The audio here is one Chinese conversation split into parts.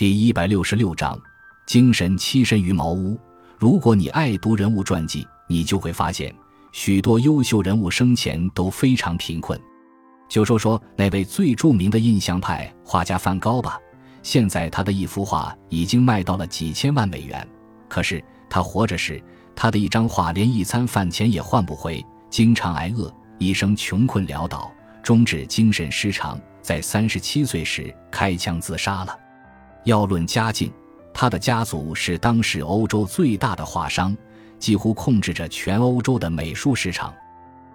第一百六十六章，精神栖身于茅屋。如果你爱读人物传记，你就会发现，许多优秀人物生前都非常贫困。就说说那位最著名的印象派画家梵高吧，现在他的一幅画已经卖到了几千万美元。可是他活着时，他的一张画连一餐饭钱也换不回，经常挨饿，一生穷困潦倒，终致精神失常，在三十七岁时开枪自杀了。要论家境，他的家族是当时欧洲最大的画商，几乎控制着全欧洲的美术市场。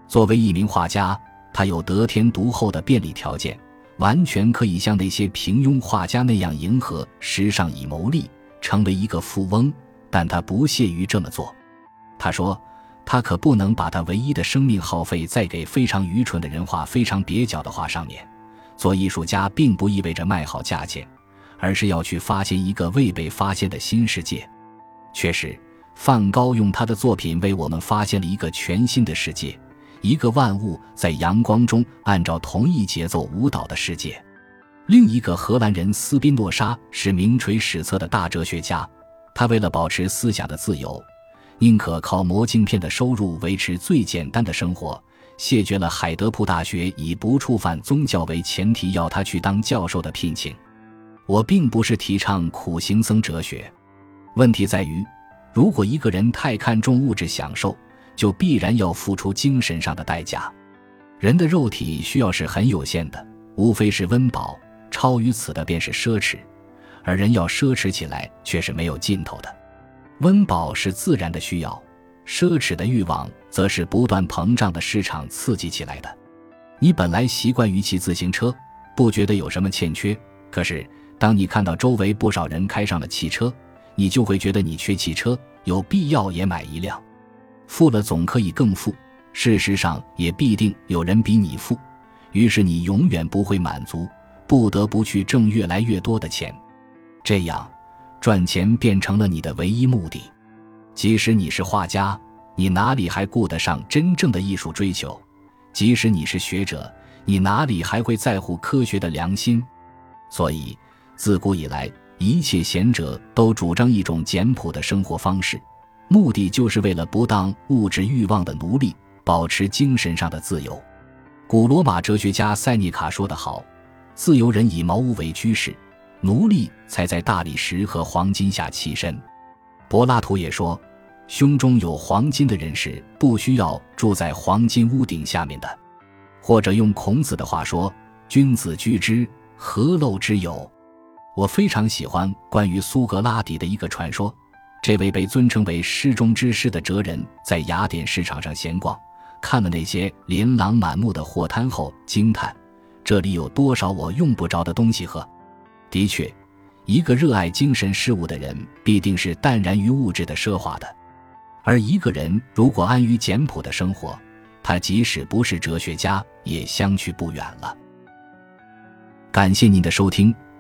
作为一名画家，他有得天独厚的便利条件，完全可以像那些平庸画家那样迎合时尚以谋利，成为一个富翁。但他不屑于这么做。他说：“他可不能把他唯一的生命耗费在给非常愚蠢的人画非常蹩脚的画上面。做艺术家并不意味着卖好价钱。”而是要去发现一个未被发现的新世界。确实，梵高用他的作品为我们发现了一个全新的世界，一个万物在阳光中按照同一节奏舞蹈的世界。另一个荷兰人斯宾诺莎是名垂史册的大哲学家，他为了保持思想的自由，宁可靠磨镜片的收入维持最简单的生活，谢绝了海德堡大学以不触犯宗教为前提要他去当教授的聘请。我并不是提倡苦行僧哲学，问题在于，如果一个人太看重物质享受，就必然要付出精神上的代价。人的肉体需要是很有限的，无非是温饱，超于此的便是奢侈，而人要奢侈起来却是没有尽头的。温饱是自然的需要，奢侈的欲望则是不断膨胀的市场刺激起来的。你本来习惯于骑自行车，不觉得有什么欠缺，可是。当你看到周围不少人开上了汽车，你就会觉得你缺汽车，有必要也买一辆。富了总可以更富，事实上也必定有人比你富，于是你永远不会满足，不得不去挣越来越多的钱。这样，赚钱变成了你的唯一目的。即使你是画家，你哪里还顾得上真正的艺术追求？即使你是学者，你哪里还会在乎科学的良心？所以。自古以来，一切贤者都主张一种简朴的生活方式，目的就是为了不当物质欲望的奴隶，保持精神上的自由。古罗马哲学家塞涅卡说得好：“自由人以茅屋为居室，奴隶才在大理石和黄金下栖身。”柏拉图也说：“胸中有黄金的人是不需要住在黄金屋顶下面的。”或者用孔子的话说：“君子居之，何陋之有？”我非常喜欢关于苏格拉底的一个传说。这位被尊称为诗中之诗的哲人，在雅典市场上闲逛，看了那些琳琅满目的货摊后，惊叹：“这里有多少我用不着的东西？”喝。的确，一个热爱精神事物的人，必定是淡然于物质的奢华的；而一个人如果安于简朴的生活，他即使不是哲学家，也相去不远了。感谢您的收听。